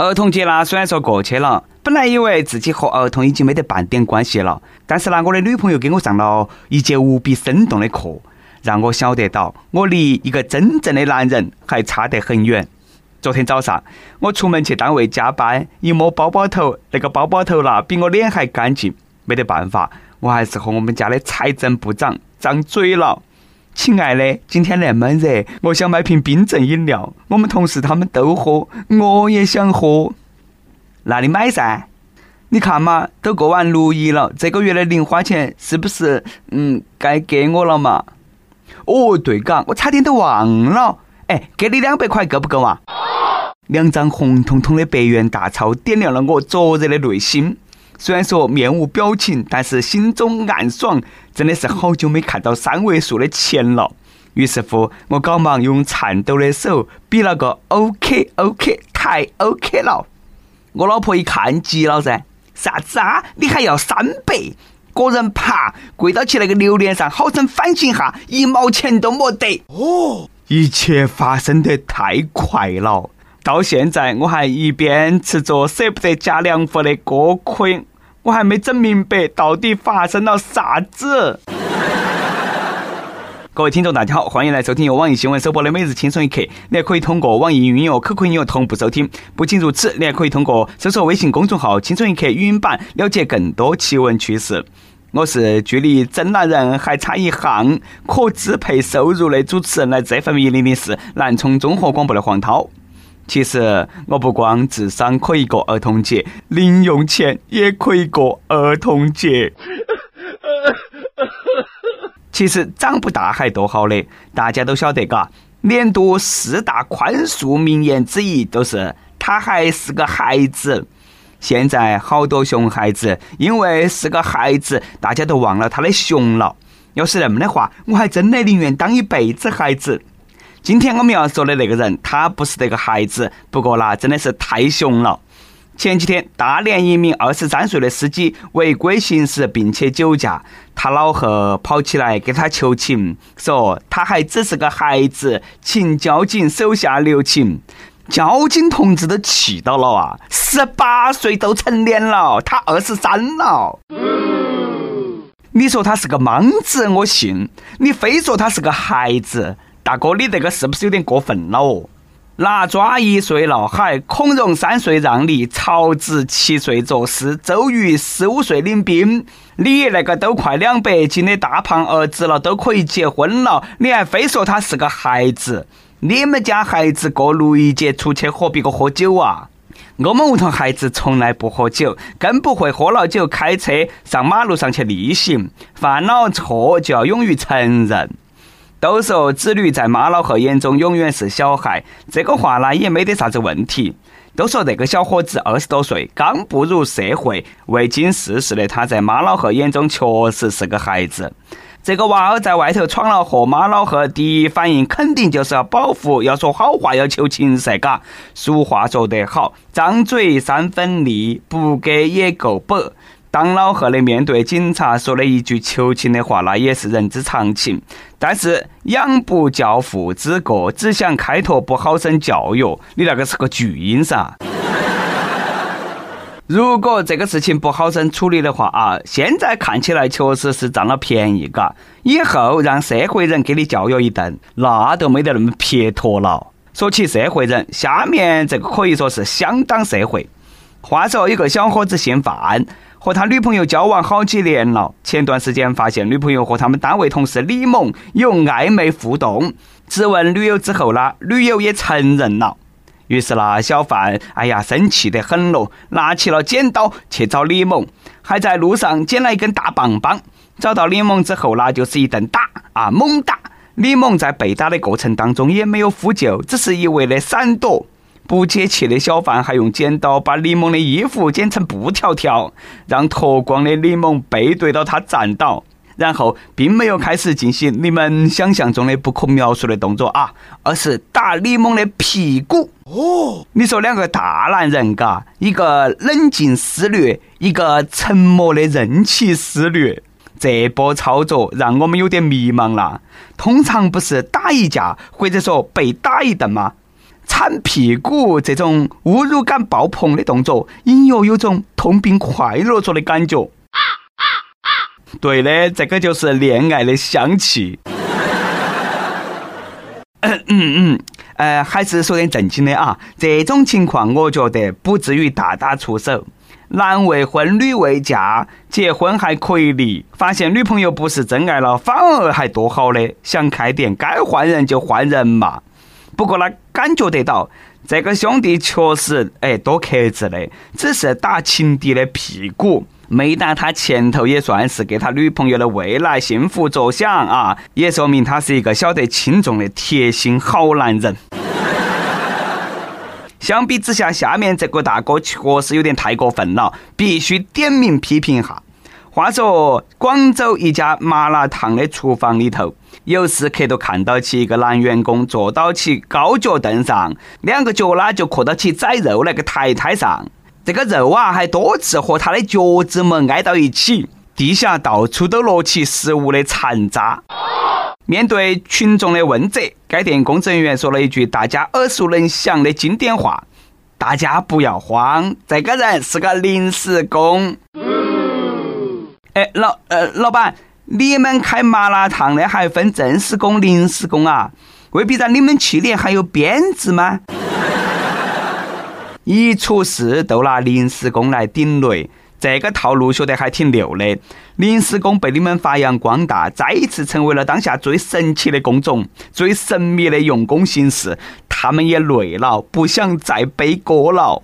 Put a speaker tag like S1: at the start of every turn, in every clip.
S1: 儿童节呢，虽然说过去了，本来以为自己和儿童已经没得半点关系了，但是呢，我的女朋友给我上了一节无比生动的课，让我晓得到我离一个真正的男人还差得很远。昨天早上，我出门去单位加班，一摸包包头，那个包包头啦，比我脸还干净。没得办法，我还是和我们家的财政部长张嘴了。亲爱的，今天那么热，我想买瓶冰镇饮料。我们同事他们都喝，我也想喝。那你买噻？你看嘛，都过完六一了，这个月的零花钱是不是嗯该给我了嘛？哦，对嘎，我差点都忘了。哎，给你两百块够不够啊？两张红彤彤的百元大钞点亮了我灼热的内心。虽然说面无表情，但是心中暗爽。真的是好久没看到三位数的钱了。于是乎，我赶忙用颤抖的手比了个 OK OK，太 OK 了。我老婆一看急了噻，啥子啊？你还要三百？个人爬跪到起那个榴莲上，好生反省下，一毛钱都没得。哦。一切发生的太快了，到现在我还一边吃着舍不得加凉粉的锅盔，我还没整明白到底发生了啥子。各位听众，大家好，欢迎来收听由网易新闻首播的《每日轻松一刻》，你还可以通过网易云音乐、QQ 音乐同步收听。不仅如此，你还可以通过搜索微信公众号“轻松一刻”语音版了解更多奇闻趣事。我是距离真男人还差一行可支配收入的主持人，来这份一零零四南充综合广播的黄涛。其实我不光智商可以过儿童节，零用钱也可以过儿童节。其实长不大还多好的，大家都晓得嘎。年度四大宽恕名言之一都是他还是个孩子。现在好多熊孩子，因为是个孩子，大家都忘了他的熊了。要是那么的话，我还真的宁愿当一辈子孩子。今天我们要说的那个人，他不是那个孩子，不过那真的是太熊了。前几天，大连一名二十三岁的司机违规行驶并且酒驾，他老贺跑起来给他求情，说他还只是个孩子，请交警手下留情。交警同志都气到了啊！十八岁都成年了，他二十三了。你说他是个莽子，我信；你非说他是个孩子，大哥，你这个是不是有点过分了哦？拿抓一岁了，还孔融三岁让梨，曹植七岁作诗，周瑜十五岁领兵，你那个都快两百斤的大胖儿子了，都可以结婚了，你还非说他是个孩子？你们家孩子过六一节出去和别个喝酒啊？我们屋头孩子从来不喝酒，更不会喝了酒开车上马路上去逆行。犯了错就要勇于承认。都说子女在妈老汉眼中永远是小孩，这个话呢也没得啥子问题。都说那个小伙子二十多岁，刚步入社会，未经世事的他在妈老汉眼中确实是个孩子。这个娃儿在外头闯了祸，妈老汉第一反应肯定就是要保护，要说好话，要求情噻，嘎。俗话说得好，张嘴三分利，不给也够本。当老贺的面对警察说了一句求情的话，那也是人之常情。但是养不教父之过，只想开拓不好生教育，你那个是个巨婴噻。如果这个事情不好生处理的话啊，现在看起来确实是占了便宜，嘎。以后让社会人给你教育一顿，那都没得那么撇脱了。说起社会人，下面这个可以说是相当社会。话说，一个小伙子姓范，和他女朋友交往好几年了。前段时间发现女朋友和他们单位同事李某有暧昧互动，质问女友之后呢，女友也承认了。于是呢小范，哎呀，生气得很咯，拿起了剪刀去找李某，还在路上捡了一根大棒棒。找到李某之后，呢就是一顿打啊，猛打。李某在被打的过程当中也没有呼救，只是一味的闪躲。不解气的小范还用剪刀把李某的衣服剪成布条条，让脱光的李某背对到他站倒。然后并没有开始进行你们想象中的不可描述的动作啊，而是打李猛的屁股。哦，你说两个大男人嘎，一个冷静思虑，一个沉默的任其思虑，这波操作让我们有点迷茫了。通常不是打一架或者说被打一顿吗？铲屁股这种侮辱感爆棚的动作，隐约有种痛并快乐着的感觉。对的，这个就是恋爱的香气。嗯嗯嗯，呃，还是说点正经的啊。这种情况，我觉得不至于大打出手。男未婚，女未嫁，结婚还可以离。发现女朋友不是真爱了，反而还多好的。想开点，该换人就换人嘛。不过呢，感觉得到这个兄弟确实哎多克制的，只是打情敌的屁股，没打他前头，也算是给他女朋友的未来幸福着想啊，也说明他是一个晓得轻重的贴心好男人。相比之下，下面这个大哥确实有点太过分了，必须点名批评一下。话说，广州一家麻辣烫的厨房里头，有时刻都看到起一个男员工坐到起高脚凳上，两个脚呢就磕到起宰肉那个台台上，这个肉啊还多次和他的脚趾们挨到一起，地下到处都落起食物的残渣。面对群众的问责，该店工作人员说了一句大家耳熟能详的经典话：“大家不要慌，这个人是个临时工。”哎，老呃老板，你们开麻辣烫的还分正式工、临时工啊？未必让你们去年还有编制吗？一出事都拿临时工来顶雷。这个套路学得还挺溜的，临时工被你们发扬光大，再一次成为了当下最神奇的工种、最神秘的用工形式。他们也累了，不想再背锅了。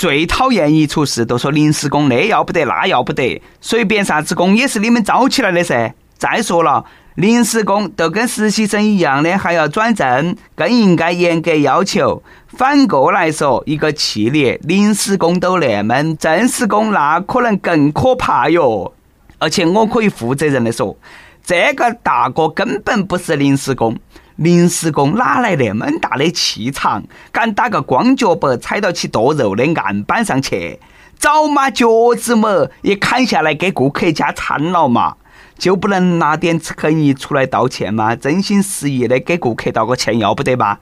S1: 最讨厌一出事都说临时工那要不得那要不得，随便啥子工也是你们招起来的噻。再说了。临时工都跟实习生一样的，还要转正，更应该严格要求。反过来说，一个企业临时工都那么，正式工那可能更可怕哟。而且我可以负责任的说，这个大哥根本不是临时工，临时工哪来那么大的气场，敢打个光脚板踩到起剁肉的案板上去，早嘛脚趾么也砍下来给顾客加餐了嘛。就不能拿点诚意出来道歉吗？真心实意的给顾客道个歉，要不得吧？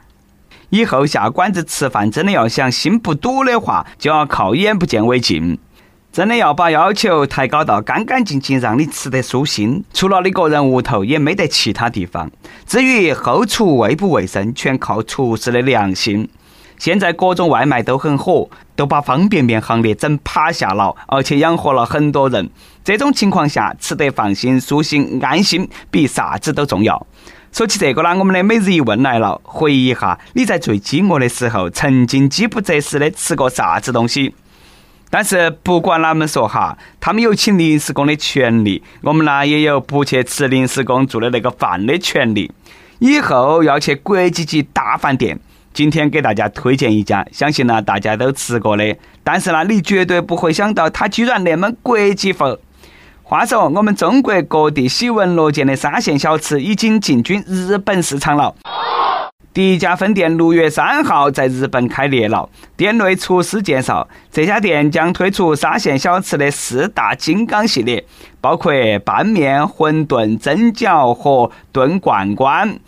S1: 以后下馆子吃饭，真的要想心不堵的话，就要靠眼不见为净。真的要把要求抬高到干干净净，让你吃得舒心。除了你个人屋头，也没得其他地方。至于后厨卫不卫生，全靠厨师的良心。现在各种外卖都很火，都把方便面行列整趴下了，而且养活了很多人。这种情况下，吃得放心、舒心、安心，比啥子都重要。说起这个呢，我们的每日一问来了，回忆一下你在最饥饿的时候，曾经饥不择食的吃过啥子东西？但是不管哪们说哈，他们有请临时工的权利，我们呢也有不去吃临时工做的那个饭的权利。以后要去国际级大饭店。今天给大家推荐一家，相信呢大家都吃过的，但是呢你绝对不会想到它居然那么国际范话说，我们中国各地喜闻乐见的沙县小吃已经进军日本市场了。第一家分店六月三号在日本开业了。店内厨师介绍，这家店将推出沙县小吃的四大金刚系列，包括拌面、馄饨、蒸饺和炖罐罐。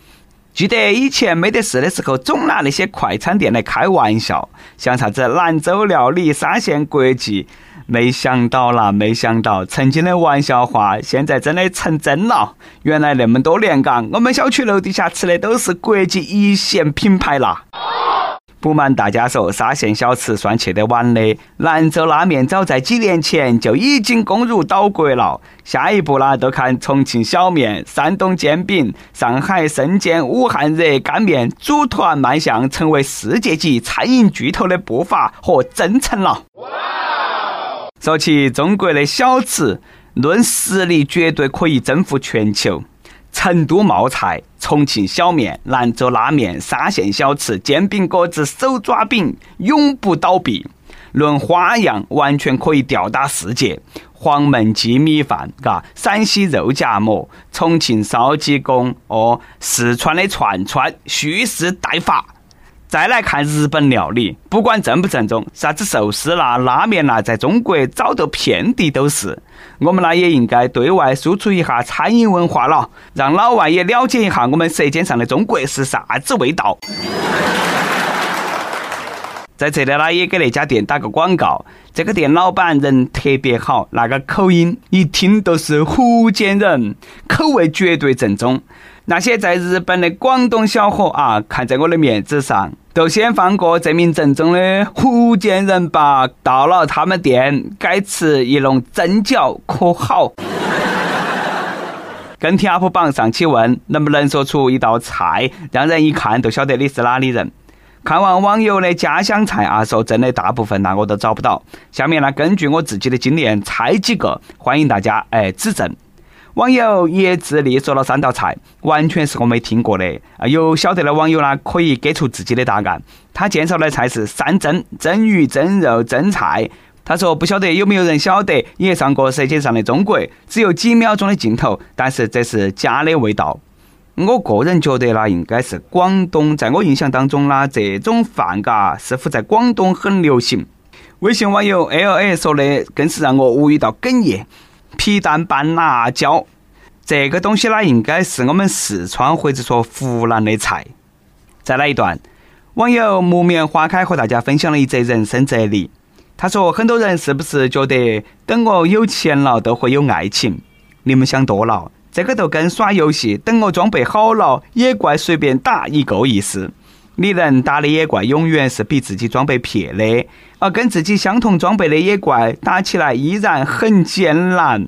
S1: 记得以前没得事的时候，总拿那些快餐店来开玩笑，像啥子兰州料理、沙县国际，没想到啦，没想到曾经的玩笑话，现在真的成真了。原来那么多年嘎，我们小区楼底下吃的都是国际一线品牌啦。不瞒大家说，沙县小吃算去得晚的。兰州拉面早在几年前就已经攻入岛国了。下一步呢，都看重庆小面、山东煎饼、上海生煎、武汉热干面组团迈向成为世界级餐饮巨头的步伐和征程了。说起中国的小吃，论实力绝对可以征服全球。成都冒菜、重庆小面、兰州拉面、沙县小吃、煎饼果子、手抓饼永不倒闭。论花样，完全可以吊打世界。黄焖鸡米饭，嘎，陕西肉夹馍，重庆烧鸡公，哦，四川的串串蓄势待发。再来看日本料理，不管正不正宗，啥子寿司啦、拉面啦，在中国早都遍地都是。我们呢也应该对外输出一下餐饮文化了，让老外也了解一下我们舌尖上的中国是啥子味道。在这里呢，也给那家店打个广告。这个店老板人特别好，那个口音一听都是福建人，口味绝对正宗。那些在日本的广东小伙啊，看在我的面子上，都先放过这名正宗的福建人吧。到了他们店，该吃一笼蒸饺可好？跟帖 UP 榜上去问，能不能说出一道菜，让人一看都晓得你是哪里人？看完网友的家乡菜啊，说真的，大部分那我都找不到。下面呢，根据我自己的经验，猜几个，欢迎大家哎指正。网友叶自立说了三道菜，完全是我没听过的。啊，有晓得的网友呢，可以给出自己的答案。他介绍的菜是三蒸：蒸鱼、蒸肉、蒸菜。他说不晓得有没有人晓得，也上过《舌尖上的中国》，只有几秒钟的镜头，但是这是家的味道。我个人觉得呢，应该是广东，在我印象当中呢，这种饭嘎似乎在广东很流行。微信网友 L A 说的更是让我无语到哽咽。皮蛋拌辣椒，这个东西呢，应该是我们四川或者说湖南的菜。再来一段，网友木棉花开和大家分享了一则人生哲理。他说：“很多人是不是觉得等我有钱了都会有爱情？你们想多了，这个都跟耍游戏等我装备好了，野怪随便打一个意思。你能打的野怪永远是比自己装备撇的。”而跟自己相同装备的野怪打起来依然很艰难。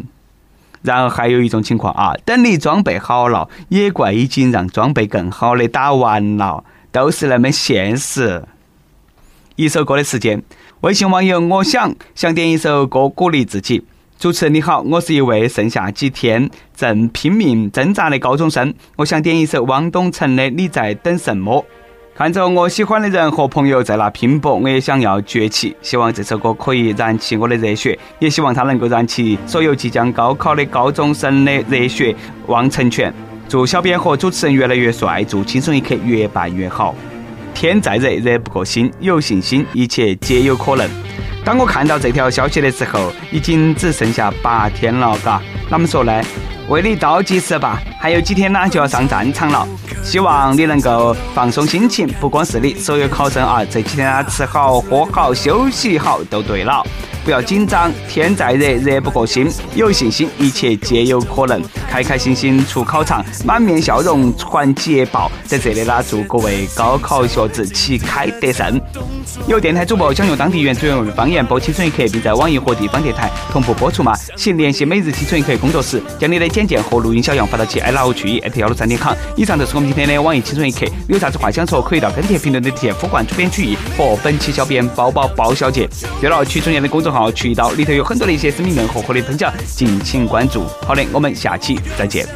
S1: 然后还有一种情况啊，等你装备好了，野怪已经让装备更好的打完了，都是那么现实。一首歌的时间，微信网友我想想点一首歌鼓励自己。主持人你好，我是一位剩下几天正拼命挣扎的高中生，我想点一首汪东城的《你在等什么》。看着我喜欢的人和朋友在那拼搏，我也想要崛起。希望这首歌可以燃起我的热血，也希望它能够燃起所有即将高考的高中生的热血，望成全。祝小编和主持人越来越帅，祝轻松一刻越办越好。天再热，热不过心，有信心，一切皆有可能。当我看到这条消息的时候，已经只剩下八天了，嘎，哪么说呢？为你倒计时吧，还有几天呢就要上战场了。希望你能够放松心情，不光是你，所有考生啊，这几天啊吃好喝好休息好都对了。不要紧张，天再热热不过心，有信心，一切皆有可能。开开心心出考场，满面笑容传捷报。在这里呢，祝各位高考学子旗开得胜。有电台主播想用当地原汁原味的方言播《青春一刻》，并在网易和地方电台同步播出吗？请联系每日《青春一刻》工作室，将你的简介和录音小样发到其 i love 曲艺 at 幺六三点 com。以上就是我们今天的网易《青春一刻》，有啥子话想说，可以到跟帖评论里帖呼唤主编曲艺和本期小编包包包小姐。对了，曲中间的公众号“渠道”里头有很多的一些私密硬核和的分享，敬请关注。好的，我们下期再见。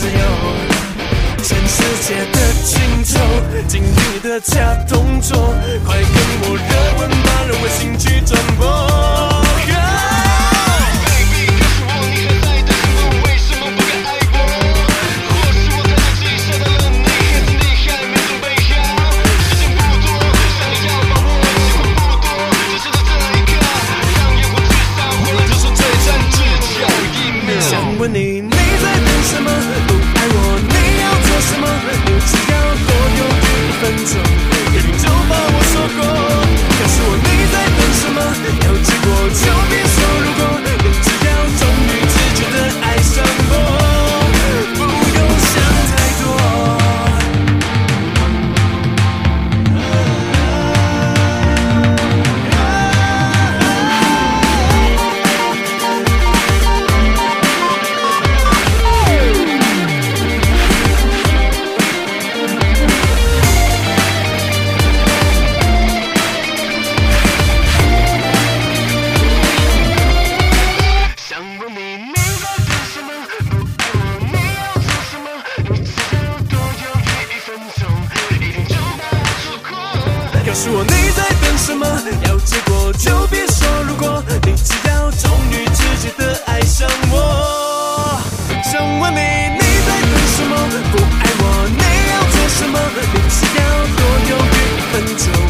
S2: 自由。全世界的尽头，今日的假动作，快跟我热吻吧，让我心去转播。Baby，告诉我你还在等我，为什么不敢爱我？或是我太早记下了你，还是你还没准备好？时间不多，想要把握，机会不多，只这一刻，让烟火这一秒。想问你，你在等什么？什么？不只要多犹豫一分钟，肯定就把我说过。告诉我你在等什么？要结果就别说如果，奔走